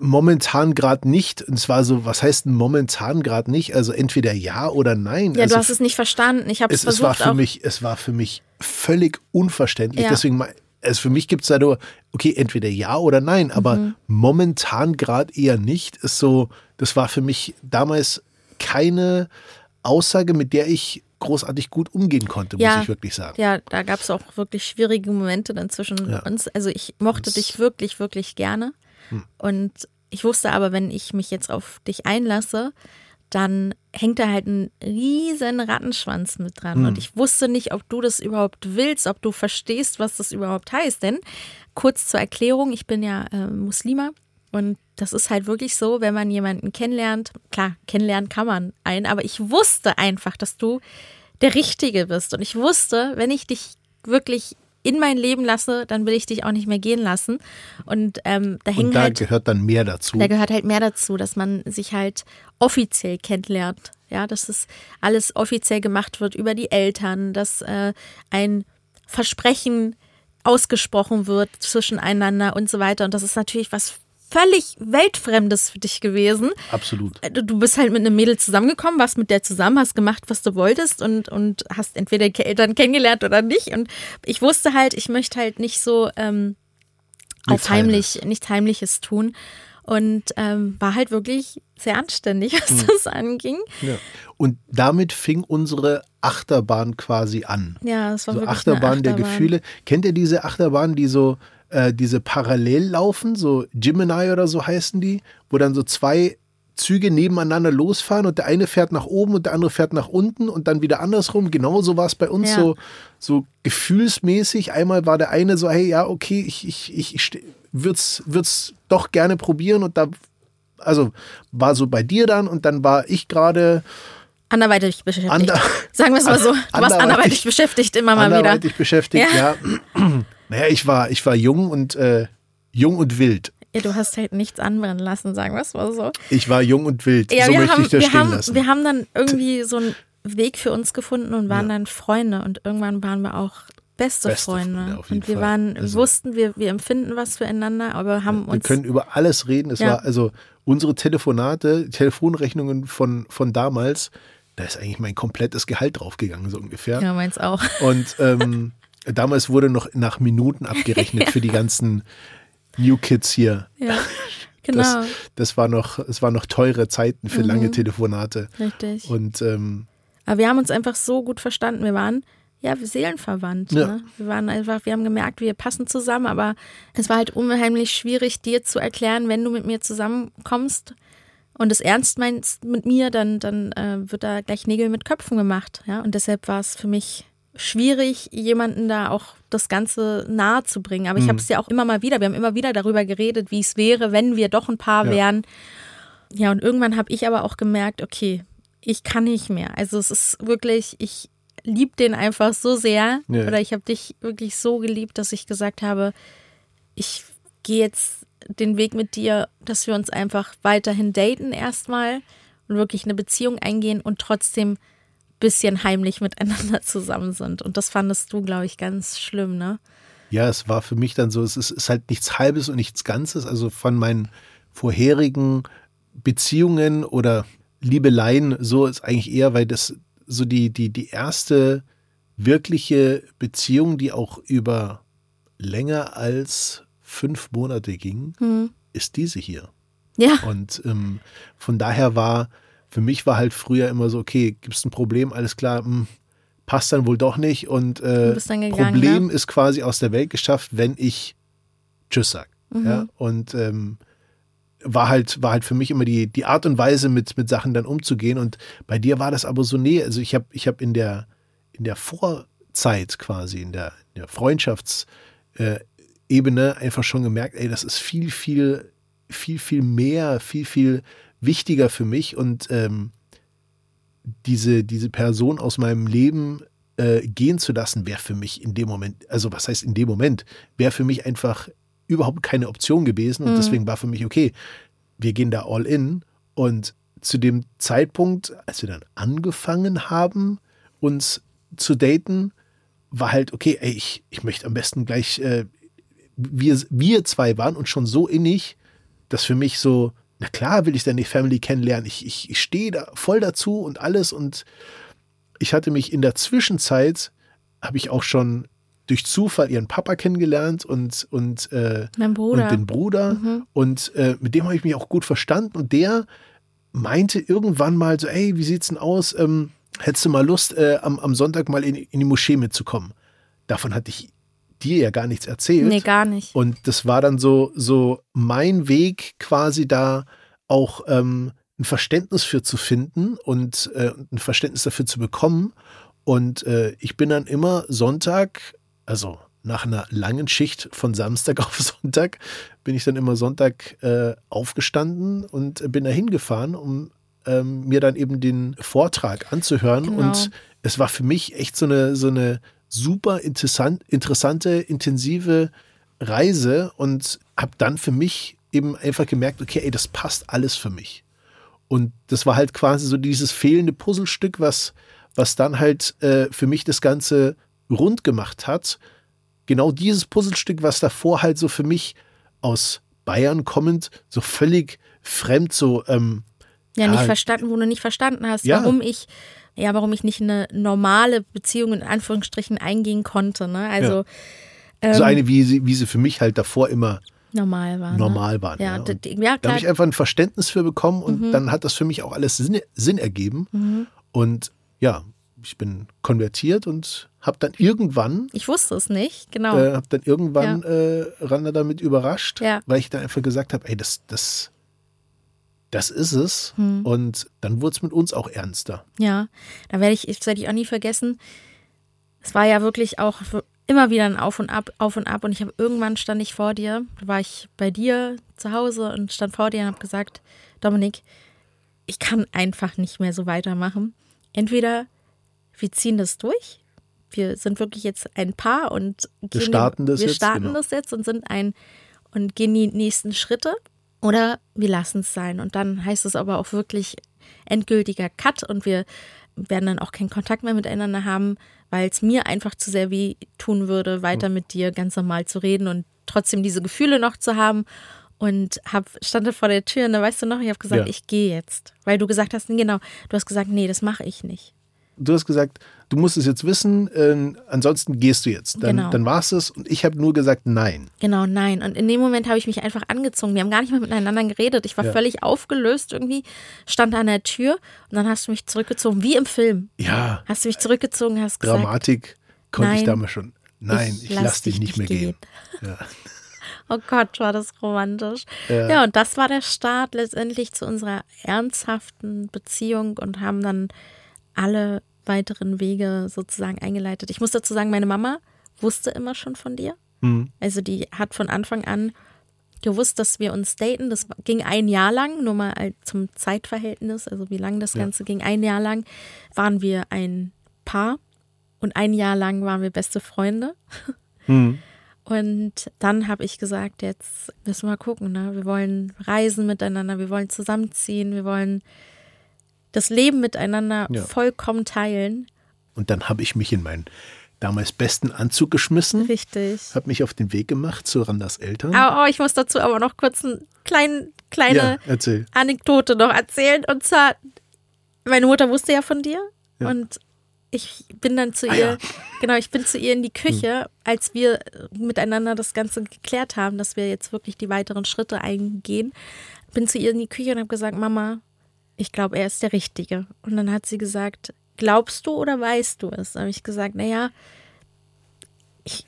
momentan gerade nicht. Und es war so, was heißt denn momentan gerade nicht? Also entweder ja oder nein. ja, also du hast es nicht verstanden. Ich habe es es, es war versucht für auch. mich, es war für mich völlig unverständlich. Ja. Deswegen, also für mich gibt es da nur, okay, entweder ja oder nein, aber Mhm. momentan gerade eher nicht. Ist so, das war für mich damals keine Aussage, mit der ich großartig gut umgehen konnte, Ja. muss ich wirklich sagen. Ja, da gab es auch wirklich schwierige Momente dann zwischen Ja. uns. Also ich mochte Das- dich wirklich, wirklich gerne. Hm. Und ich wusste aber, wenn ich mich jetzt auf dich einlasse, dann hängt da halt ein riesen Rattenschwanz mit dran. Hm. Und ich wusste nicht, ob du das überhaupt willst, ob du verstehst, was das überhaupt heißt. Denn kurz zur Erklärung, ich bin ja äh, Muslima und das ist halt wirklich so, wenn man jemanden kennenlernt, klar, kennenlernen kann man einen, aber ich wusste einfach, dass du der Richtige bist. Und ich wusste, wenn ich dich wirklich in mein Leben lasse, dann will ich dich auch nicht mehr gehen lassen. Und ähm, da hängen Und da halt gehört dann mehr dazu. da gehört halt mehr dazu, dass man sich halt offiziell kennenlernt. Ja, dass es alles offiziell gemacht wird über die Eltern, dass äh, ein Versprechen ausgesprochen wird zwischeneinander und so weiter. Und das ist natürlich was völlig Weltfremdes für dich gewesen. Absolut. Du du bist halt mit einem Mädel zusammengekommen, warst mit der zusammen, hast gemacht, was du wolltest und, und hast entweder die Eltern kennengelernt oder nicht. Und ich wusste halt, ich möchte halt nicht so ähm, Nichts auf heimlich, nichts Heimliches tun. Und ähm, war halt wirklich sehr anständig, was Hm. das anging. Ja. Und damit fing unsere Achterbahn quasi an. Ja, es war so wirklich Achterbahn, eine der Achterbahn. Gefühle. Kennt ihr diese Achterbahn, die so äh, diese parallel laufen, so Gemini oder so heißen die, wo dann so zwei Züge nebeneinander losfahren und der eine fährt nach oben und der andere fährt nach unten und dann wieder andersrum. Genauso war es bei uns Ja. so, so gefühlsmäßig. Einmal war der eine so, hey, ja, okay, ich, ich, ich, ich würd's, würd's doch gerne probieren und da, also war so bei dir dann und dann war ich gerade Anderweitig beschäftigt. Ander- Sagen wir es mal so. Du warst Anderweitig- anderweitig beschäftigt immer mal wieder. anderweitig beschäftigt, ja. Naja, ich war, ich war jung und äh, jung und wild. Ja, du hast halt nichts anbrennen lassen, sagen wir es mal so. Ich war jung und wild. Ja, so wir möchte haben, ich das wir, stehen haben, lassen. wir haben dann irgendwie so einen Weg für uns gefunden und waren Ja. dann Freunde und irgendwann waren wir auch beste, Beste Freunde. Freunde, auf jeden und wir Fall. waren, wir Also- wussten, wir, wir empfinden was füreinander, aber haben wir uns können über alles reden. Es Ja. war also unsere Telefonate, Telefonrechnungen von, von damals, da ist eigentlich mein komplettes Gehalt draufgegangen, so ungefähr. ja meins auch. Und ähm, damals wurde noch nach Minuten abgerechnet für die ganzen New Kids hier. Ja, genau, Das, das war noch, es waren noch teure Zeiten für Mhm. lange Telefonate. richtig. Und ähm, Aber wir haben uns einfach so gut verstanden. Wir waren ja, seelenverwandt. Ja. Ne? Wir waren einfach, wir haben gemerkt, wir passen zusammen, aber es war halt unheimlich schwierig, dir zu erklären, wenn du mit mir zusammenkommst und es ernst meinst mit mir, dann, dann äh, wird da gleich Nägel mit Köpfen gemacht. Ja? Und deshalb war es für mich schwierig, jemanden da auch das Ganze nahe zu bringen. Aber ich habe es mhm. ja auch immer mal wieder, wir haben immer wieder darüber geredet, wie es wäre, wenn wir doch ein Paar ja. wären. Ja, und irgendwann habe ich aber auch gemerkt, okay, ich kann nicht mehr. Also es ist wirklich, ich liebe den einfach so sehr. Ja. Oder ich habe dich wirklich so geliebt, dass ich gesagt habe, ich gehe jetzt den Weg mit dir, dass wir uns einfach weiterhin daten erstmal und wirklich eine Beziehung eingehen und trotzdem bisschen heimlich miteinander zusammen sind. Und das fandest du, glaube ich, ganz schlimm, ne? Ja, es war für mich dann so, es ist, ist halt nichts Halbes und nichts Ganzes. Also von meinen vorherigen Beziehungen oder Liebeleien, so ist eigentlich eher, weil das so die, die, die erste wirkliche Beziehung, die auch über länger als fünf Monate ging, mhm. ist diese hier. Ja. Und ähm, von daher war für mich war halt früher immer so, okay, gibt es ein Problem, alles klar, mh, hm, passt dann wohl doch nicht. Und äh, gegangen, Problem ne? ist quasi aus der Welt geschafft, wenn ich Tschüss sag. Mhm. Ja? Und ähm, war halt, war halt für mich immer die, die Art und Weise, mit, mit Sachen dann umzugehen. Und bei dir war das aber so, nee, also ich habe ich hab in der, in der Vorzeit quasi, in der, in der Freundschaftsebene äh, einfach schon gemerkt, ey, das ist viel, viel, viel, viel mehr, viel, viel wichtiger für mich und ähm, diese, diese Person aus meinem Leben äh, gehen zu lassen, wäre für mich in dem Moment, also was heißt in dem Moment, wäre für mich einfach überhaupt keine Option gewesen und mhm. deswegen war für mich, okay, wir gehen da all in und zu dem Zeitpunkt, als wir dann angefangen haben, uns zu daten, war halt, okay, ey, ich, ich möchte am besten gleich, äh, wir, wir zwei waren und schon so innig, dass für mich so, na klar will ich dann die Family kennenlernen. Ich, ich, ich stehe da voll dazu und alles. Und ich hatte mich in der Zwischenzeit, habe ich auch schon durch Zufall ihren Papa kennengelernt und, und, äh, und den Bruder. Mhm. Und äh, mit dem habe ich mich auch gut verstanden. Und der meinte irgendwann mal so, ey, wie sieht's denn aus? Ähm, hättest du mal Lust, äh, am, am Sonntag mal in, in die Moschee mitzukommen? Davon hatte ich dir ja gar nichts erzählt. Nee, gar nicht. Und das war dann so, so mein Weg quasi da auch ähm, ein Verständnis für zu finden und äh, ein Verständnis dafür zu bekommen. Und äh, ich bin dann immer Sonntag, also nach einer langen Schicht von Samstag auf Sonntag, bin ich dann immer Sonntag äh, aufgestanden und bin da hingefahren, um ähm, mir dann eben den Vortrag anzuhören. Genau. Und es war für mich echt so eine, so eine super interessant, interessante, intensive Reise und habe dann für mich eben einfach gemerkt, okay, ey, das passt alles für mich. Und das war halt quasi so dieses fehlende Puzzlestück, was, was dann halt äh, für mich das Ganze rund gemacht hat. Genau dieses Puzzlestück, was davor halt so für mich aus Bayern kommend so völlig fremd, so ähm, ja, nicht ja, verstanden, wo du nicht verstanden hast, ja. warum ich ja, warum ich nicht eine normale Beziehung in Anführungsstrichen eingehen konnte. Ne? Also ja. ähm, so eine, wie sie, wie sie für mich halt davor immer normal war. Ne? Normal ne? war. Ja, ja. ja da habe ich einfach ein Verständnis für bekommen und mhm. dann hat das für mich auch alles Sinn, Sinn ergeben. Mhm. Und ja, ich bin konvertiert und habe dann irgendwann. Ich wusste es nicht, genau. Äh, habe dann irgendwann ja. äh, Randa damit überrascht, ja. weil ich dann einfach gesagt habe, ey, das, das, das ist es. Hm. Und dann wurde es mit uns auch ernster. Ja, da werde ich, das werde ich auch nie vergessen. Es war ja wirklich auch immer wieder ein Auf und Ab, Auf und Ab. Und ich habe irgendwann stand ich vor dir, da war ich bei dir zu Hause und stand vor dir und habe gesagt, Dominik, ich kann einfach nicht mehr so weitermachen. Entweder wir ziehen das durch, wir sind wirklich jetzt ein Paar und wir starten das wir jetzt, starten genau. das jetzt und sind ein und gehen die nächsten Schritte oder wir lassen es sein. Und dann heißt es aber auch wirklich endgültiger Cut und wir werden dann auch keinen Kontakt mehr miteinander haben, weil es mir einfach zu sehr weh tun würde, weiter mit dir ganz normal zu reden und trotzdem diese Gefühle noch zu haben. Und hab, stand vor der Tür und da weißt du noch, ich habe gesagt, ja. ich gehe jetzt. Weil du gesagt hast, genau, du hast gesagt, nee, das mache ich nicht du hast gesagt, du musst es jetzt wissen, äh, ansonsten gehst du jetzt. Dann, genau. dann war es es und ich habe nur gesagt nein. Genau, nein. Und in dem Moment habe ich mich einfach angezogen. Wir haben gar nicht mehr miteinander geredet. Ich war ja. völlig aufgelöst irgendwie, stand an der Tür und dann hast du mich zurückgezogen, wie im Film. Ja. Hast du mich zurückgezogen, hast gesagt. Dramatik konnte Nein. ich damals schon. Nein, Ich ich, lass lasse dich dich nicht mehr nicht gehen. Ja. Oh Gott, war das romantisch. Ja. Ja. und das war der Start letztendlich zu unserer ernsthaften Beziehung und haben dann alle weiteren Wege sozusagen eingeleitet. Ich muss dazu sagen, meine Mama wusste immer schon von dir. Hm. Also die hat von Anfang an gewusst, dass wir uns daten. Das ging ein Jahr lang, nur mal zum Zeitverhältnis, also wie lang das Ja. Ganze ging. Ein Jahr lang waren wir ein Paar und ein Jahr lang waren wir beste Freunde. Hm. Und dann habe ich gesagt, jetzt müssen wir gucken, ne? Wir wollen reisen miteinander, wir wollen zusammenziehen, wir wollen das Leben miteinander Ja. vollkommen teilen. Und dann habe ich mich in meinen damals besten Anzug geschmissen, Richtig. habe mich auf den Weg gemacht zu Randas Eltern. Aber oh, ich muss dazu aber noch kurz eine klein, kleine ja. Anekdote noch erzählen. Und zwar, meine Mutter wusste ja von dir Ja. und ich bin dann zu Ah, ihr, ja. genau, ich bin zu ihr in die Küche, als wir miteinander das Ganze geklärt haben, dass wir jetzt wirklich die weiteren Schritte eingehen. Bin zu ihr in die Küche und habe gesagt, Mama, ich glaube, er ist der Richtige. Und dann hat sie gesagt, glaubst du oder weißt du es? Da habe ich gesagt, naja, ich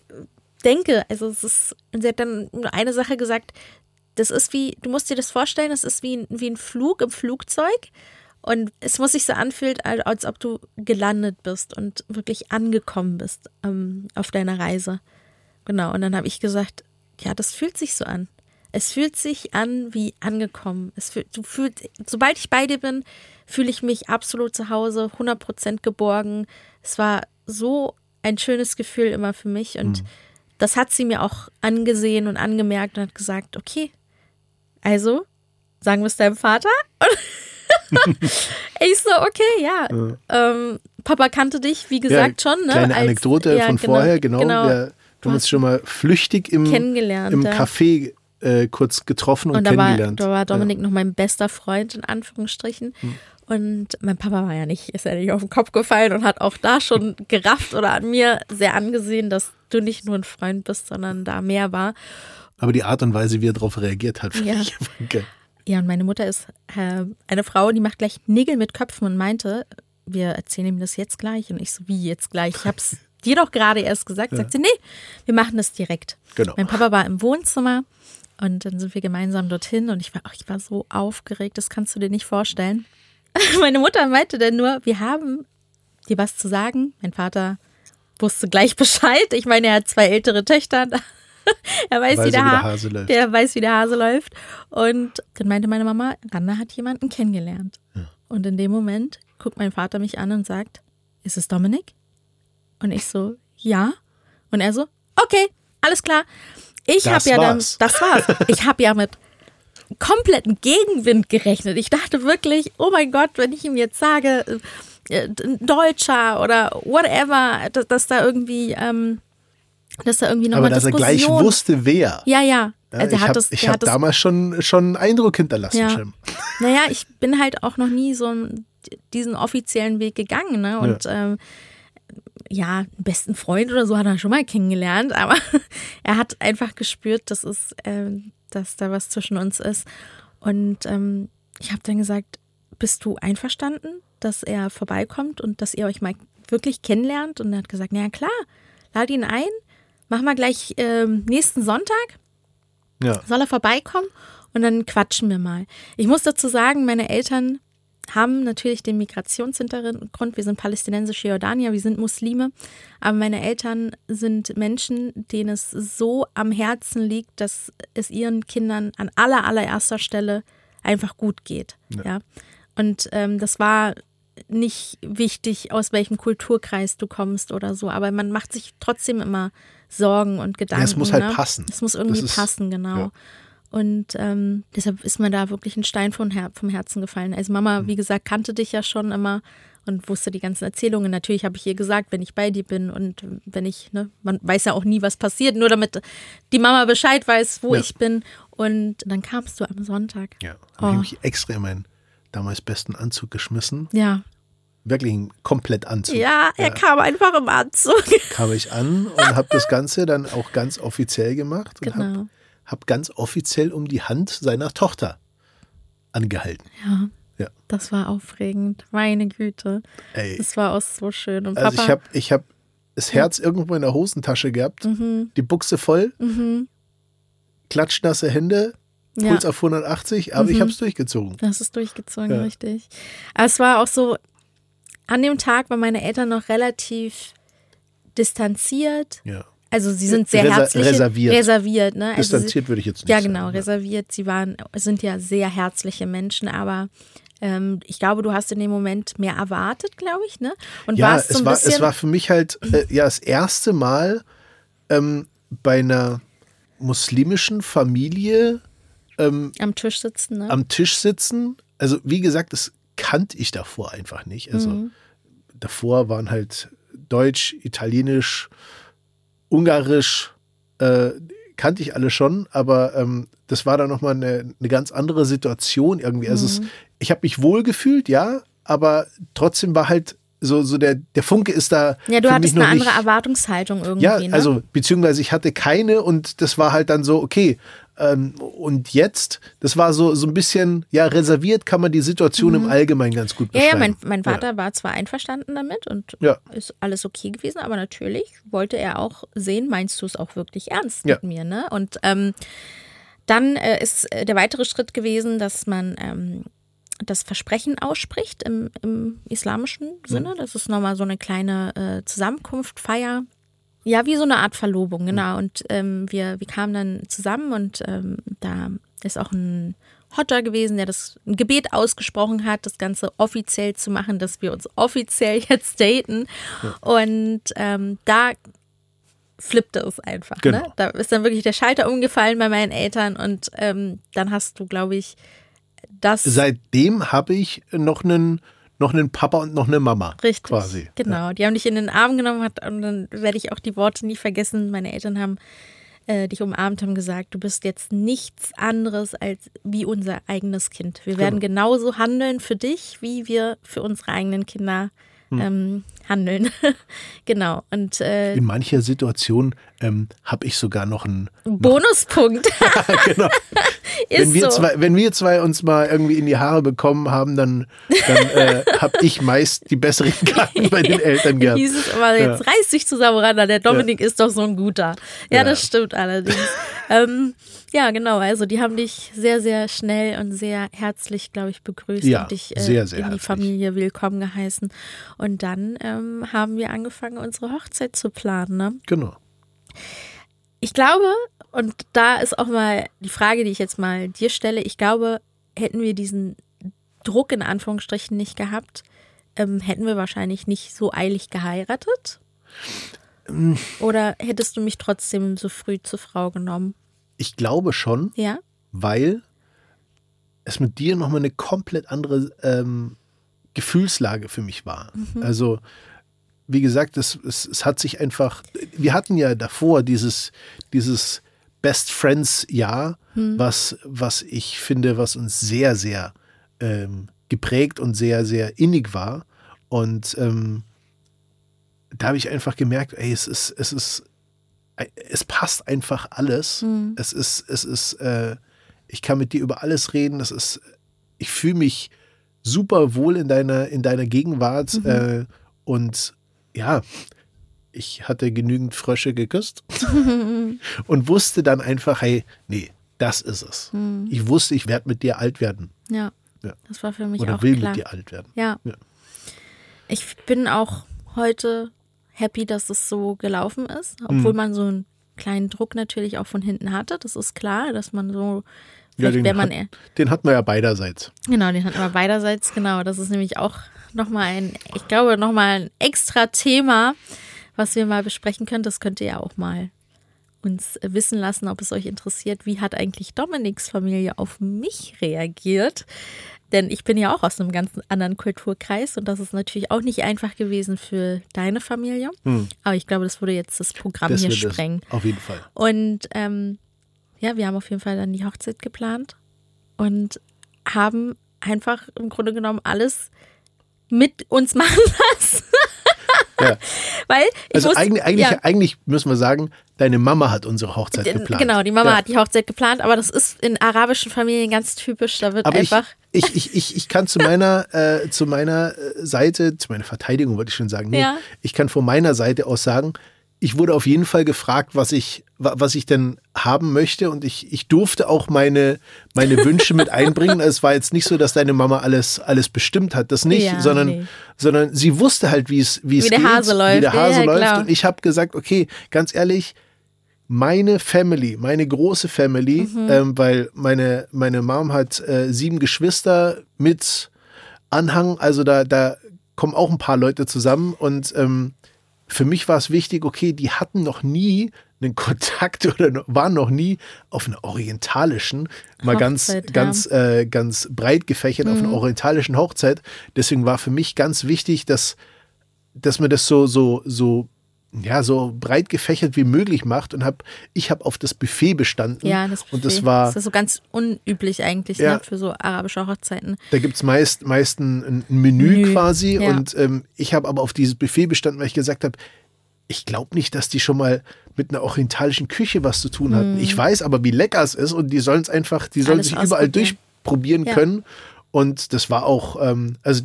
denke, also es ist, und sie hat dann nur eine Sache gesagt, das ist wie, du musst dir das vorstellen, das ist wie, ein- wie ein Flug im Flugzeug. Und es muss sich so anfühlen, als, als ob du gelandet bist und wirklich angekommen bist ähm, auf deiner Reise. Genau. Und dann habe ich gesagt, ja, das fühlt sich so an. Es fühlt sich an wie angekommen. Es fühlt, du fühlt, sobald ich bei dir bin, fühle ich mich absolut zu Hause, 100% geborgen. Es war so ein schönes Gefühl immer für mich und das hat sie mir auch angesehen und angemerkt und hat gesagt, okay, also sagen wir es deinem Vater? ich so, okay, ja. Ähm, Papa kannte dich, wie gesagt, schon, ne? Kleine als- Anekdote ja, von genau, vorher, genau. genau. Wir haben uns schon mal flüchtig im, Kennengelernt, im ja. Café äh, kurz getroffen und, Und da war, kennengelernt. da war Dominik noch mein bester Freund, in Anführungsstrichen. Und mein Papa war ja nicht, ist ja nicht auf den Kopf gefallen und hat auch da schon gerafft oder an mir sehr angesehen, dass du nicht nur ein Freund bist, sondern da mehr war. Ja. Aber die Art und Weise, wie er darauf reagiert hat, finde Ja. ich geil. Ja, und meine Mutter ist äh, eine Frau, die macht gleich Nägel mit Köpfen und meinte, wir erzählen ihm das jetzt gleich. Und ich so, wie jetzt gleich? Ich hab's dir doch gerade erst gesagt. Sagt sie, nee, wir machen das direkt. Genau. Mein Papa war im Wohnzimmer und dann sind wir gemeinsam dorthin und ich war, ich war so aufgeregt, das kannst du dir nicht vorstellen. Meine Mutter meinte dann nur, wir haben dir was zu sagen. Mein Vater wusste gleich Bescheid. Ich meine, er hat zwei ältere Töchter. er weiß, Weiß wie, der er, wie der Ha- Hase läuft. Der weiß, wie der Hase läuft. Und dann meinte meine Mama, Randa hat jemanden kennengelernt. Und in dem Moment guckt mein Vater mich an und sagt, ist es Dominik? Und ich so, ja. Und er so, okay, alles klar. Ich habe ja dann, das war's. Ich habe ja mit kompletten Gegenwind gerechnet. Ich dachte wirklich, oh mein Gott, wenn ich ihm jetzt sage, äh, ein Deutscher oder whatever, dass, dass da irgendwie, ähm, dass da irgendwie Aber nochmal dass er gleich Diskussion. wusste, wer. Ja, ja. Ja, Also ich habe hab damals schon, schon einen Eindruck hinterlassen. Ja. Jim. naja, ich bin halt auch noch nie so diesen offiziellen Weg gegangen, ne? Und ähm, ja, einen besten Freund oder so hat er schon mal kennengelernt, aber er hat einfach gespürt, dass es, ähm, dass da was zwischen uns ist. Und ähm, ich habe dann gesagt, bist du einverstanden, dass er vorbeikommt und dass ihr euch mal wirklich kennenlernt? Und er hat gesagt, na ja, klar, lad ihn ein, mach mal gleich ähm, nächsten Sonntag Ja. soll er vorbeikommen und dann quatschen wir mal. Ich muss dazu sagen, meine Eltern haben natürlich den Migrationshintergrund. Wir sind palästinensische Jordanier, wir sind Muslime. Aber meine Eltern sind Menschen, denen es so am Herzen liegt, dass es ihren Kindern an aller, allererster Stelle einfach gut geht. Ja. Und ähm, das war nicht wichtig, aus welchem Kulturkreis du kommst oder so. Aber man macht sich trotzdem immer Sorgen und Gedanken. es muss halt ne? passen. Es muss irgendwie ist- passen, genau. ja. Und ähm, deshalb ist mir da wirklich ein Stein vom, Her vom Herzen gefallen. Also Mama, Mhm. wie gesagt, kannte dich ja schon immer und wusste die ganzen Erzählungen. Natürlich habe ich ihr gesagt, wenn ich bei dir bin und wenn ich, ne, man weiß ja auch nie, was passiert, nur damit die Mama Bescheid weiß, wo Ja. ich bin. Und dann kamst du am Sonntag. Ja. Oh. Habe ich mich extra in meinen damals besten Anzug geschmissen. Ja. Wirklich ein komplett Anzug. Ja, er kam einfach im Anzug. Kam ich an und habe das Ganze dann auch ganz offiziell gemacht und Genau. Habe hab ganz offiziell um die Hand seiner Tochter angehalten. Ja, Ja. das war aufregend. Meine Güte. Ey. Das war auch so schön. Und Also Papa, ich habe ich hab das Herz irgendwo in der Hosentasche gehabt, Mhm. die Buchse voll, Mhm. klatschnasse Hände, Ja. Puls auf 180, aber ich Mhm. habe es durchgezogen. Das ist durchgezogen, Ja. richtig. Aber es war auch so, an dem Tag waren meine Eltern noch relativ distanziert. Ja. Also sie sind sehr Reser- herzlich. reserviert. Reserviert, ne? Also sie, Distanziert würde ich jetzt nicht ja, sagen. genau, reserviert. Sie waren, sind ja sehr herzliche Menschen, aber ähm, ich glaube, du hast in dem Moment mehr erwartet, glaube ich, ne? Und Ja, warst so es war, es war für mich halt äh, ja das erste Mal ähm, bei einer muslimischen Familie ähm, am Tisch sitzen, ne? am Tisch sitzen. Also wie gesagt, das kannte ich davor einfach nicht. Also Mhm. davor waren halt Deutsch, Italienisch, Ungarisch, äh, kannte ich alle schon, aber ähm, das war dann nochmal eine, eine ganz andere Situation irgendwie. Also Mhm. es, ich habe mich wohl gefühlt, ja, aber trotzdem war halt so, so der, der Funke ist da. ja, du hattest eine andere nicht, Erwartungshaltung irgendwie, ja, ne? also beziehungsweise ich hatte keine und das war halt dann so, okay. Ähm, und jetzt, das war so, so ein bisschen, ja, reserviert kann man die Situation im Allgemeinen ganz gut Mhm. ja, beschreiben. ja, mein, mein Vater war zwar einverstanden damit und Ja. ist alles okay gewesen, aber natürlich wollte er auch sehen, meinst du es auch wirklich ernst Ja. mit mir, ne? Und ähm, dann äh, ist äh, der weitere Schritt gewesen, dass man ähm, das Versprechen ausspricht im, im islamischen Sinne. Das ist nochmal so eine kleine äh, Zusammenkunft, Feier. Ja, wie so eine Art Verlobung, genau. Und ähm, wir, wir kamen dann zusammen und ähm, da ist auch ein Hodja gewesen, der das ein Gebet ausgesprochen hat, das Ganze offiziell zu machen, dass wir uns offiziell jetzt daten. Und ähm, da flippte es einfach. Ne? Genau. Da ist dann wirklich der Schalter umgefallen bei meinen Eltern und ähm, dann hast du, glaube ich, das Seitdem habe ich noch einen, noch einen Papa und noch eine Mama. Richtig. Quasi. Genau. Die haben dich in den Arm genommen hat, und dann werde ich auch die Worte nie vergessen. Meine Eltern haben äh, dich umarmt, haben gesagt, du bist jetzt nichts anderes als wie unser eigenes Kind. Wir werden genauso handeln für dich, wie wir für unsere eigenen Kinder Hm. ähm, handeln. genau. Und äh, In mancher Situation ähm, habe ich sogar noch einen. Bonuspunkt genau. Wenn wir, so. zwei, wenn wir zwei uns mal irgendwie in die Haare bekommen haben, dann, dann äh, habe ich meist die besseren Karten bei den Eltern gehabt. hieß es aber, jetzt reiß dich zusammen, Randa, der Dominik ist doch so ein guter. Ja, Ja. das stimmt allerdings. ähm, ja, genau, also die haben dich sehr, sehr schnell und sehr herzlich, glaube ich, begrüßt Ja, und dich äh, sehr, sehr in die herzlich. Familie willkommen geheißen. Und dann ähm, haben wir angefangen, unsere Hochzeit zu planen. Ne? Genau. Ich glaube, und da ist auch mal die Frage, die ich jetzt mal dir stelle, ich glaube, hätten wir diesen Druck in Anführungsstrichen nicht gehabt, ähm, hätten wir wahrscheinlich nicht so eilig geheiratet. Oder hättest du mich trotzdem so früh zur Frau genommen? Ich glaube schon, Ja? weil es mit dir nochmal eine komplett andere ähm, Gefühlslage für mich war. Mhm. Also, wie gesagt, es, es, es hat sich einfach, wir hatten ja davor dieses, dieses Best Friends Jahr, Mhm. was, was ich finde, was uns sehr, sehr ähm, geprägt und sehr, sehr innig war. Und ähm, da habe ich einfach gemerkt, ey, es ist, es ist, es passt einfach alles. Mhm. Es ist, es ist, äh, ich kann mit dir über alles reden. Das ist, ich fühle mich super wohl in deiner, in deiner Gegenwart. Mhm. Äh, und ja, ich hatte genügend Frösche geküsst und wusste dann einfach, hey, nee, das ist es. Mhm. Ich wusste, ich werde mit dir alt werden. Ja. Ja. Das war für mich Oder auch will klar. mit dir alt werden. Ja. Ja. Ich bin auch heute happy, dass es so gelaufen ist, obwohl Mhm. man so einen kleinen Druck natürlich auch von hinten hatte. Das ist klar, dass man so, Ja, den, man hat, den hatten wir ja beiderseits. genau, den hatten wir beiderseits, genau. Das ist nämlich auch nochmal ein, ich glaube, nochmal ein extra Thema, was wir mal besprechen können. Das könnt ihr ja auch mal uns wissen lassen, ob es euch interessiert, wie hat eigentlich Dominiks Familie auf mich reagiert. Denn ich bin ja auch aus einem ganz anderen Kulturkreis und das ist natürlich auch nicht einfach gewesen für deine Familie. Aber ich glaube, das würde jetzt das Programm Das hier sprengen. auf jeden Fall. Und ähm, ja, wir haben auf jeden Fall dann die Hochzeit geplant und haben einfach im Grunde genommen alles mit uns machen lassen. Ja. Weil ich Also wusste- eigentlich, eigentlich, ja, eigentlich müssen wir sagen, deine Mama hat unsere Hochzeit geplant. Genau, die Mama Ja. hat die Hochzeit geplant, aber das ist in arabischen Familien ganz typisch. Da wird Aber ich, einfach. ich, ich, ich, ich kann zu meiner, äh, zu meiner äh, Seite, zu meiner Verteidigung wollte ich schon sagen, nee, Ja. ich kann von meiner Seite aus sagen, ich wurde auf jeden Fall gefragt, was ich, wa- was ich denn haben möchte und ich, ich durfte auch meine, meine Wünsche mit einbringen. Es war jetzt nicht so, dass deine Mama alles, alles bestimmt hat, das nicht, Ja, sondern, nee. sondern sie wusste halt, wie es, wie es Wie der geht, Hase wie läuft. der Hase Ja, ja, läuft klar. und ich habe gesagt, okay, ganz ehrlich, meine Family, meine große Family, Mhm. ähm, weil meine, meine Mom hat äh, sieben Geschwister mit Anhang, also da, da kommen auch ein paar Leute zusammen und ähm, für mich war es wichtig, okay, die hatten noch nie einen Kontakt oder waren noch nie auf einer orientalischen, mal ganz, ja. Mhm. ganz, äh, ganz breit gefächert auf einer orientalischen Hochzeit. Deswegen war für mich ganz wichtig, dass, dass man das so, so, so, ja, so breit gefächert wie möglich macht und hab, ich habe auf das Buffet bestanden. Ja, das und das Buffet. war, Das ist so ganz unüblich eigentlich Ja. ne, für so arabische Hochzeiten. Da gibt es meist, meist ein, ein Menü, Menü, quasi. ja. Und ähm, ich habe aber auf dieses Buffet bestanden, weil ich gesagt habe, ich glaube nicht, dass die schon mal mit einer orientalischen Küche was zu tun hatten. Ich weiß aber, wie lecker es ist und die sollen es einfach, die sollen Alles sich überall durchprobieren Ja. können. Und das war auch, ähm, also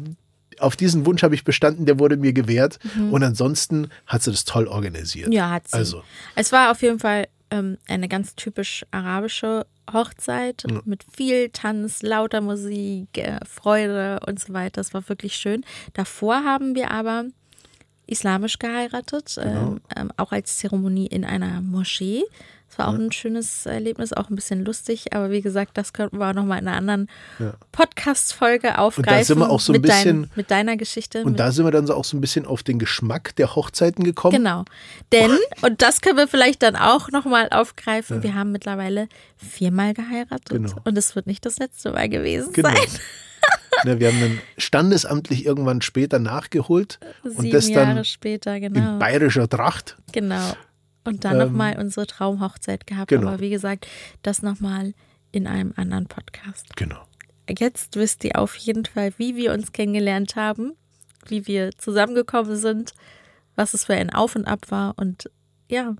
auf diesen Wunsch habe ich bestanden, der wurde mir gewährt. Und ansonsten hat sie das toll organisiert. Mhm. Ja, hat sie. Also, Es war auf jeden Fall ähm, eine ganz typisch arabische Hochzeit mit viel Tanz, lauter Musik, äh, Freude und so weiter. Es war wirklich schön. Davor haben wir aber islamisch geheiratet, Genau. ähm, ähm, auch als Zeremonie in einer Moschee. Es war auch ein schönes Erlebnis, auch ein bisschen lustig, aber wie gesagt, das könnten wir auch nochmal in einer anderen Ja. Podcast-Folge aufgreifen. sind wir auch so ein mit dein- bisschen- mit deiner Geschichte. und da sind wir dann so auch so ein bisschen auf den Geschmack der Hochzeiten gekommen. Genau. Denn, und das können wir vielleicht dann auch nochmal aufgreifen, wir haben mittlerweile viermal geheiratet. Genau. Und es wird nicht das letzte Mal gewesen Genau. sein. Ne, wir haben dann standesamtlich irgendwann später nachgeholt und Sieben das dann Jahre später, genau. in bayerischer Tracht. Genau. Und dann Ähm, nochmal unsere Traumhochzeit gehabt. genau. Aber wie gesagt, das nochmal in einem anderen Podcast. Genau. Jetzt wisst ihr auf jeden Fall, wie wir uns kennengelernt haben, wie wir zusammengekommen sind, was es für ein Auf und Ab war und ja,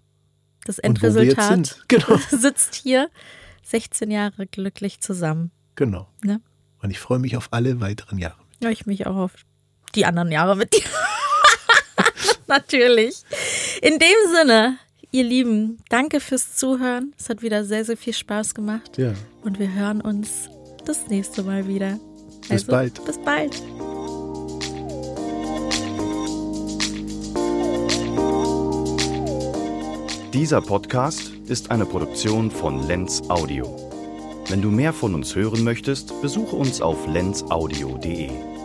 das Endresultat. Genau. sitzt hier 16 Jahre glücklich zusammen. Genau. Ne? Und ich freue mich auf alle weiteren Jahre. Ja, ich mich auch auf die anderen Jahre mit dir. Natürlich. In dem Sinne, ihr Lieben, danke fürs Zuhören. Es hat wieder sehr, sehr viel Spaß gemacht. Ja. Und wir hören uns das nächste Mal wieder. Bis bald. Bis bald. Dieser Podcast ist eine Produktion von Lenz Audio. Wenn du mehr von uns hören möchtest, besuche uns auf lenzaudio.de.